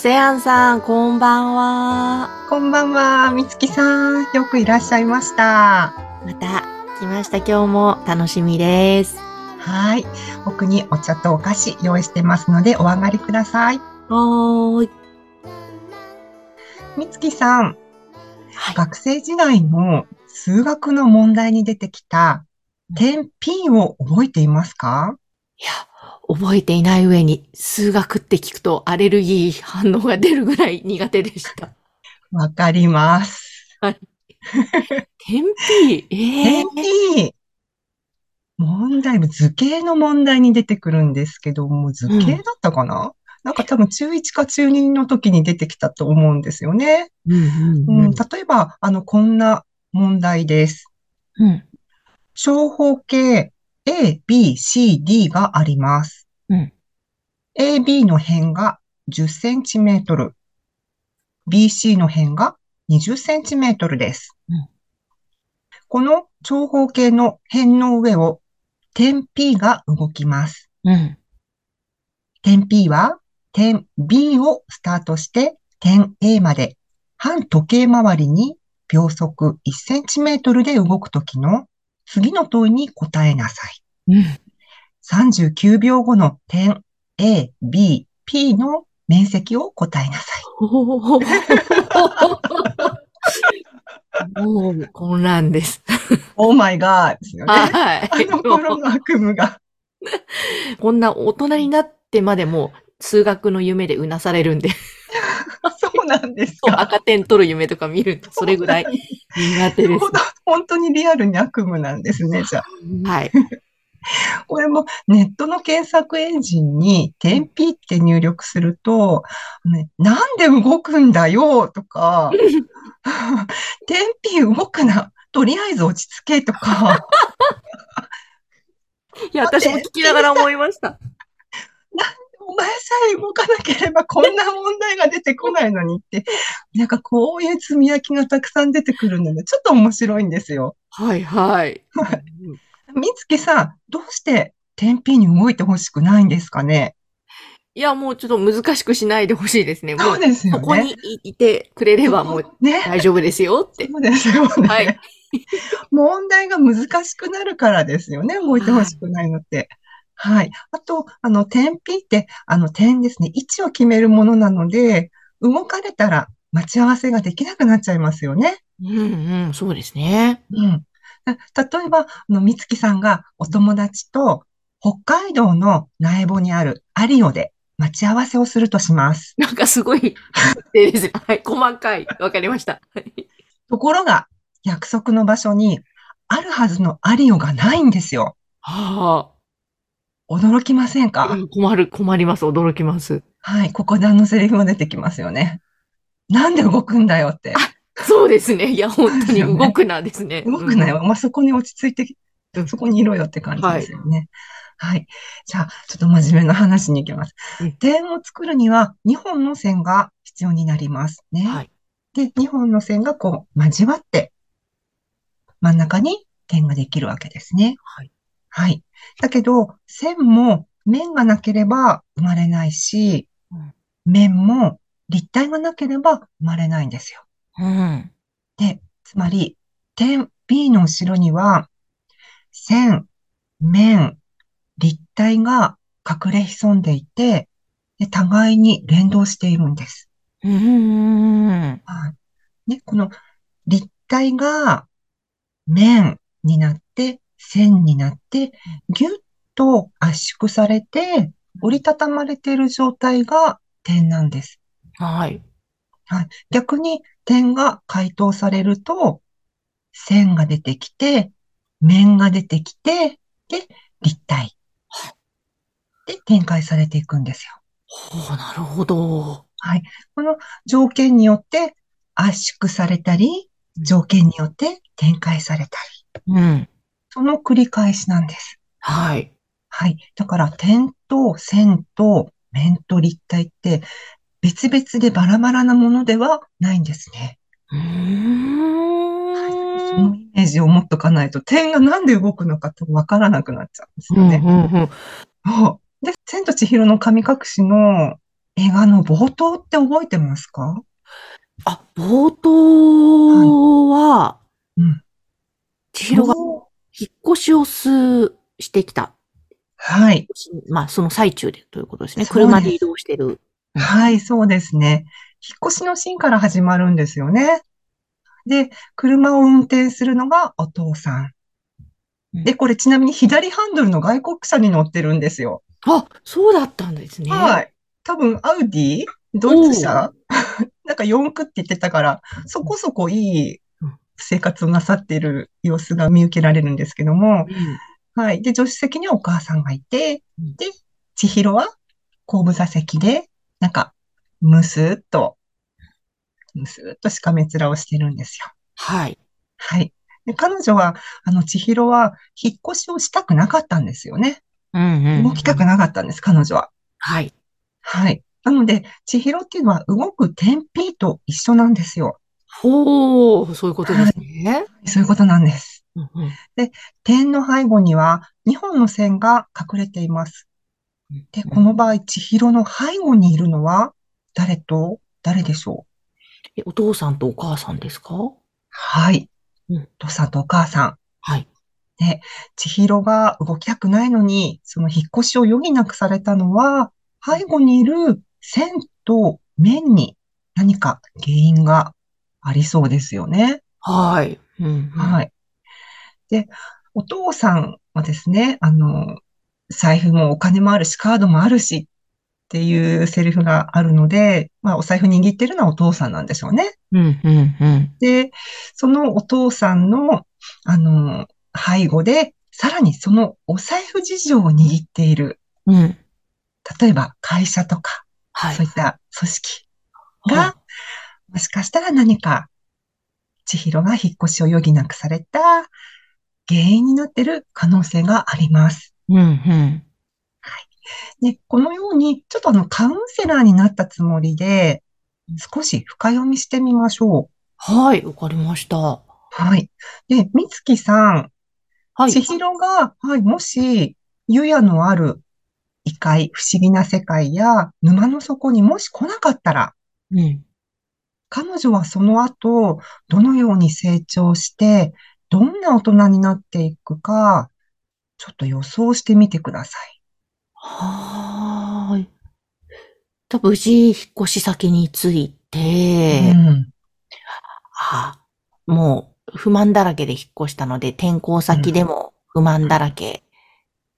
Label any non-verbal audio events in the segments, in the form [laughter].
オセアンさん、こんばんは。こんばんは、みつきさん。よくいらっしゃいました。また来ました。今日も楽しみです。はい。奥にお茶とお菓子用意してますので、お上がりください。はーい。みつきさん、はい。学生時代の数学の問題に出てきた点 P を覚えていますか？いや、覚えていない上に、数学って聞くとアレルギー反応が出るぐらい苦手でした。[laughs] わかります。天 P? ええ点 P! 問題、図形の問題に出てくるんですけども、図形だったかな、なんか多分中1か中2の時に出てきたと思うんですよね。うんうんううんん、例えば、あの、こんな問題です。うん。長方形 A, B, C, D があります。うん。A, B の辺が10センチメートル。B, C の辺が20センチメートルです。うんこの長方形の辺の上を点 P が動きます。うん。点 P は点 B をスタートして点 A まで半時計回りに秒速1センチメートルで動くときの次の問いに答えなさい。うん。39秒後の点 A、B、P の面積を答えなさい。[laughs] もう混乱です。オーマイガーですよね。はい。あの頃の悪夢が。こんな大人になってまでも数学の夢でうなされるんで、[laughs] そうなんですか。赤点取る夢とか見るとそれぐらい苦手です本当にリアルに悪夢なんですね、じゃあ。はい。[laughs] これもネットの検索エンジンに点 P って入力すると、ね、なんで動くんだよとか、[laughs] 点 P 動くな。とりあえず落ち着けとか、[laughs] いや、私も聞きながら思いました。お前さえ動かなければこんな問題が出てこないのにって、なんかこういう積み上げがたくさん出てくるので、ちょっと面白いんですよ。はいはい。みつきさん、どうして点 P に動いてほしくないんですかね？いや、もうちょっと難しくしないでほしいですね。もそうですよそこにね。いいてくれればもうね。大丈夫ですよって。そうですよね。はい [laughs] 問題が難しくなるからですよね。動いてほしくないのって。はい。あと、あの、点 P って、あの、点ですね。位置を決めるものなので、動かれたら待ち合わせができなくなっちゃいますよね。うんうん、そうですね。うん。た例えば、あの、みつきさんがお友達と北海道の苗穂にあるアリオで待ち合わせをするとします。なんかすごい、でですね。はい、細かい。わかりました。はいところが、約束の場所にあるはずのアリオがないんですよ。は驚きませんあ、か？うん困る、困ります。驚きます。はい、ここであのセリフが出てきますよね。なんで動くんだよって。そうですね。いや、本当に動くなですね。動くなよ。まあ、そこに落ち着いてう、んそこにいろよって感じですよね。はい。じゃあ、ちょっと真面目な話に行きますうん。点を作るには2本の線が必要になりますね。はい。で、2本の線がこう交わって、真ん中に点ができるわけですね。はい。はい。だけど、線も面がなければ生まれないしうん、面も立体がなければ生まれないんですよ。うん。で、つまり、点 B の後ろには、線、面、立体が隠れ潜んでいて、で互いに連動しているんです。うん。はい。ね、この立体が面になって、線になって、ぎゅっと圧縮されて、折りたたまれている状態が点なんです。はい。逆に点が解凍されると、線が出てきて、面が出てきて、で、立体。って展開されていくんですよ。ほう、なるほど。はい。この条件によって圧縮されたり、条件によって展開されたり、うん。その繰り返しなんです。はい。はい。だから点と線と面と立体って別々でバラバラなものではないんですね。うーん。そのイメージを持っとかないと点がなんで動くのかってわからなくなっちゃうんですよね。うんうんうん。で、千と千尋の神隠しの映画の冒頭って覚えてますか？あ、冒頭は、うん。千尋が引っ越しをす、してきた。はい。まあ、その最中でということですね。す車で移動してる。うんはい、そうですね。引っ越しのシーンから始まるんですよね。で、車を運転するのがお父さん。うんで、これちなみに左ハンドルの外国車に乗ってるんですよ。あ、そうだったんですね。はい。多分、アウディ？ドイツ車なんか四駆って言ってたから、そこそこいいうん生活をなさっている様子が見受けられるんですけども、うん。はい。で、助手席にはお母さんがいてうん、で、千尋は後部座席で、なんか、むすーっと、むすーっとしかめ面をしてるんですよ。はい。はい。で、彼女は、あの、千尋は、引っ越しをしたくなかったんですよね。うんうん。動きたくなかったんです、彼女は。はい。はい。なので、千尋っていうのは動く天秤と一緒なんですよ。ほう、そういうことですね。そういうことなんです。うんうん点の背後には2本の線が隠れています。で、この場合、千尋の背後にいるのは誰と誰でしょう？えお父さんとお母さんですか？はい。うんお父さんとお母さん。はい。千尋が動きたくないのに、その引っ越しを余儀なくされたのは、背後にいる線と面に何か原因がありそうですよね。はい。うんうんはい。で、お父さんはですね、あの、財布もお金もあるし、カードもあるしっていうセリフがあるので、まあ、お財布握ってるのはお父さんなんでしょうね。うんうんうん。で、そのお父さんの、あの、背後で、さらにそのお財布事情を握っている、うん。例えば会社とか、はいそうい。った組織はが、もしかしたら何か、千尋が引っ越しを余儀なくされた原因になっている可能性があります。うんうん。で、このように、ちょっとあの、カウンセラーになったつもりで、少し深読みしてみましょう。はい、わかりました。はい。で、みつきさん、はい。千尋が、はい、もし、湯屋のある異界、不思議な世界や沼の底にもし来なかったら、うん。彼女はその後、どのように成長して、どんな大人になっていくか、ちょっと予想してみてください。はーい。と無事、引っ越し先に着いて、うん。あもう不満だらけで引っ越したので、転校先でも不満だらけ。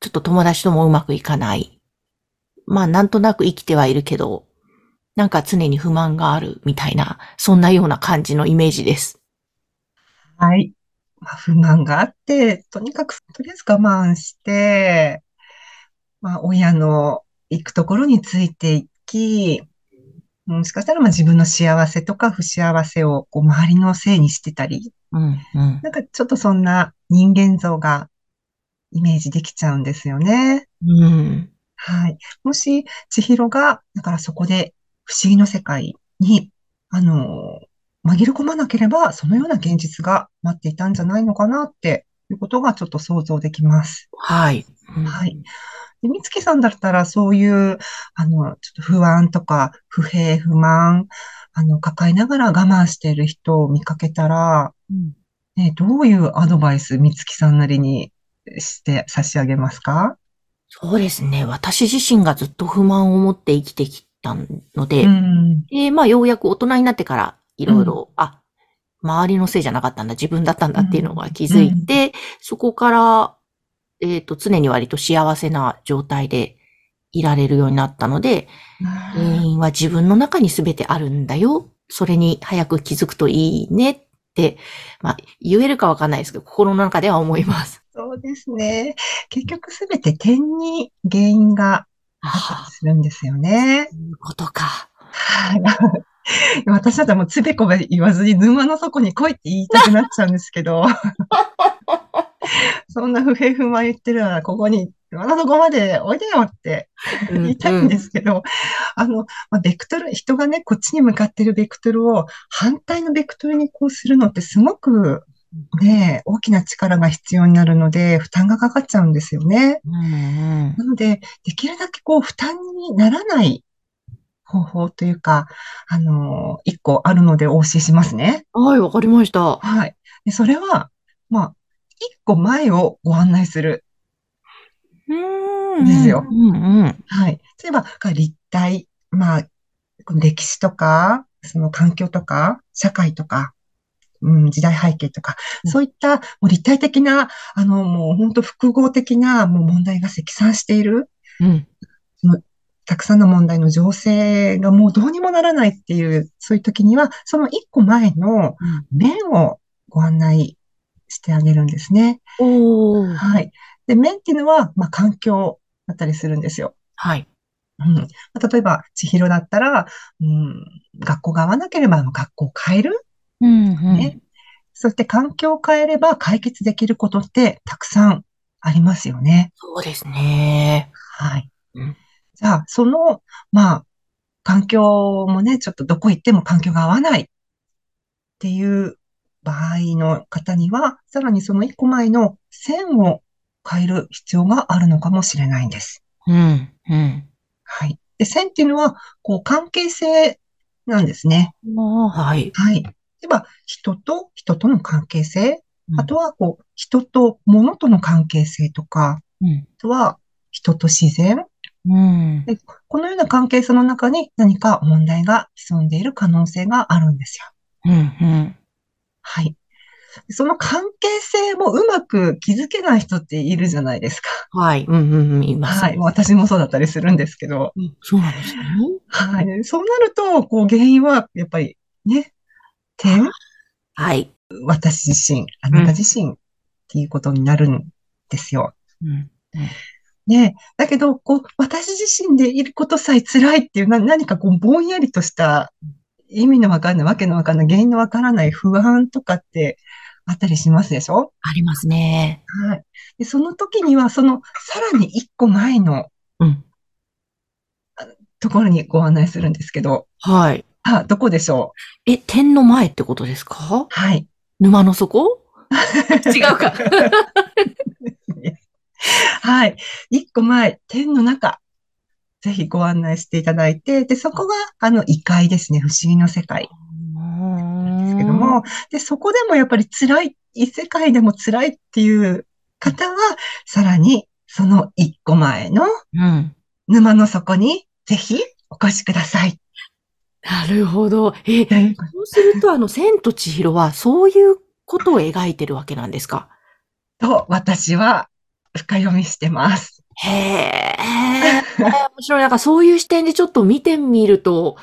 ちょっと友達ともうまくいかない。まあ、なんとなく生きてはいるけど、なんか常に不満があるみたいな、そんなような感じのイメージです。はい。まあ、不満があって、とにかく、とりあえず我慢して、まあ、親の行くところについていき、もしかしたらまあ自分の幸せとか不幸せをこう周りのせいにしてたり、うん、うん。なんかちょっとそんな人間像がイメージできちゃうんですよね。うん。はい。もし、千尋が、だからそこで不思議の世界に、あの、紛れ込まなければ、そのような現実が待っていたんじゃないのかなっていうことがちょっと想像できます。はい。はい。で、みつきさんだったらそういう、あの、ちょっと不安とか不平不満、あの、抱えながら我慢している人を見かけたら、うんね、どういうアドバイスみつきさんなりにして差し上げますか？そうですね。私自身がずっと不満を持って生きてきたので、うん。で、まあ、ようやく大人になってから、いろいろ、あ、周りのせいじゃなかったんだ、自分だったんだっていうのが気づいて、そこから、えっ、と、常に割と幸せな状態でいられるようになったので、原因は自分の中に全てあるんだよ。それに早く気づくといいねって、まあ、言えるかわかんないですけど、心の中では思います。そうですね。結局すべて点に原因がするんですよね。そういうことか。はい。[laughs] 私だったらもうつべこべ言わずに沼の底に来いって言いたくなっちゃうんですけど、[laughs] そんな不平不満言ってるならここに沼の底までおいでよって言いたいんですけど、あの、まあ、ベクトル、人がね、こっちに向かってるベクトルを反対のベクトルにこうするのってすごくね、大きな力が必要になるので、負担がかかっちゃうんですよね。うんうんなので、できるだけこう負担にならない方法というか、あの、一個あるのでお教えしますね。はい、わかりました。はい。でそれは、まあ、一個前をご案内する。うんですようんうん。はい。例えば、立体、まあ、この歴史とか、その環境とか、社会とか、うん、時代背景とか、うんそういったもう立体的な、あの、もう本当複合的なもう問題が積算している、うん。たくさんの問題の情勢がもうどうにもならないっていう、そういう時には、その一個前の面をご案内してあげるんですね。おー。はい。で、面っていうのは、まあ、環境だったりするんですよ。はい。うん。まあ例えば、千尋だったら、うん、学校が合わなければ学校を変える。うんうん。ねそして環境を変えれば解決できることってたくさんありますよね。そうですね。はい。うんじゃあ、その、まあ、環境もね、ちょっとどこ行っても環境が合わないっていう場合の方には、さらにその一個前の線を変える必要があるのかもしれないんです。うん。うん。はい。で、線っていうのは、こう、関係性なんですね。はい。はい。例えば、人と人との関係性、うんあとは、こう、人と物との関係性とか、うん。あとは、人と自然。うん。でこのような関係性の中に何か問題が潜んでいる可能性があるんですよ。うん。うん。はい。その関係性もうまく気づけない人っているじゃないですか。はい。うん。うん。うん。います。はい。私もそうだったりするんですけど。うんそうなんですね。はい。そうなると、こう、原因は、やっぱり、ね、点はい。私自身、あなた自身っていうことになるんですよ。うん。ねだけど、こう、私自身でいることさえ辛いっていう、な、何かこう、ぼんやりとした、意味のわかんない、わけのわかんない、原因のわからない不安とかってあったりしますでしょ？ありますね。はい。で、その時には、その、さらに一個前のうん。ところにご案内するんですけど、はい。あ、どこでしょう？え、点の前ってことですか？はい。沼の底？[laughs] 違うか。[laughs] はい。一個前、天の中、ぜひご案内していただいて、で、そこが、あの、異界ですね。不思議の世界ですけども、で、そこでもやっぱり辛い、異世界でも辛いっていう方は、さらに、その一個前のうん。沼の底に、ぜひお越しください。なるほど。え、そうすると、あの、千と千尋は、そういうことを描いてるわけなんですか？と、私は深読みしてます。へえ、面白い。なんかそういう視点でちょっと見てみると、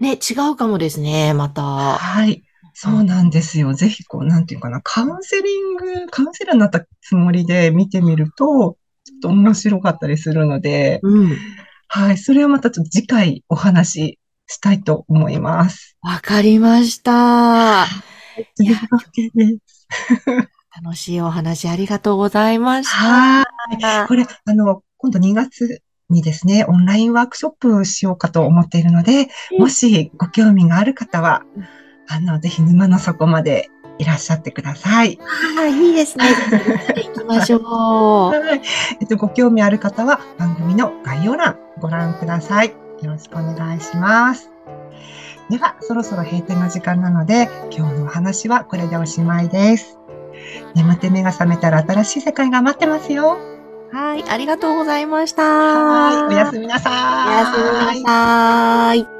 ね、違うかもですね、また。はい。そうなんですよ。ぜひ、こう、なんていうかな、カウンセリング、カウンセラーになったつもりで見てみると、ちょっと面白かったりするので、うん。はい。それはまたちょっと次回お話ししたいと思います。わかりました。[laughs] いや。[laughs] 楽しいお話ありがとうございました。はい。これ、あの、今度2月にですね、オンラインワークショップしようかと思っているので、うんもしご興味がある方は、あの、ぜひ沼の底までいらっしゃってください。はい、いいですね。行きましょう。[laughs] はい。えっと、ご興味ある方は番組の概要欄ご覧ください。よろしくお願いします。では、そろそろ閉店の時間なので、今日のお話はこれでおしまいです。眠って目が覚めたら新しい世界が待ってますよ。はい、ありがとうございました。はい。おやすみなさおやすみなさい。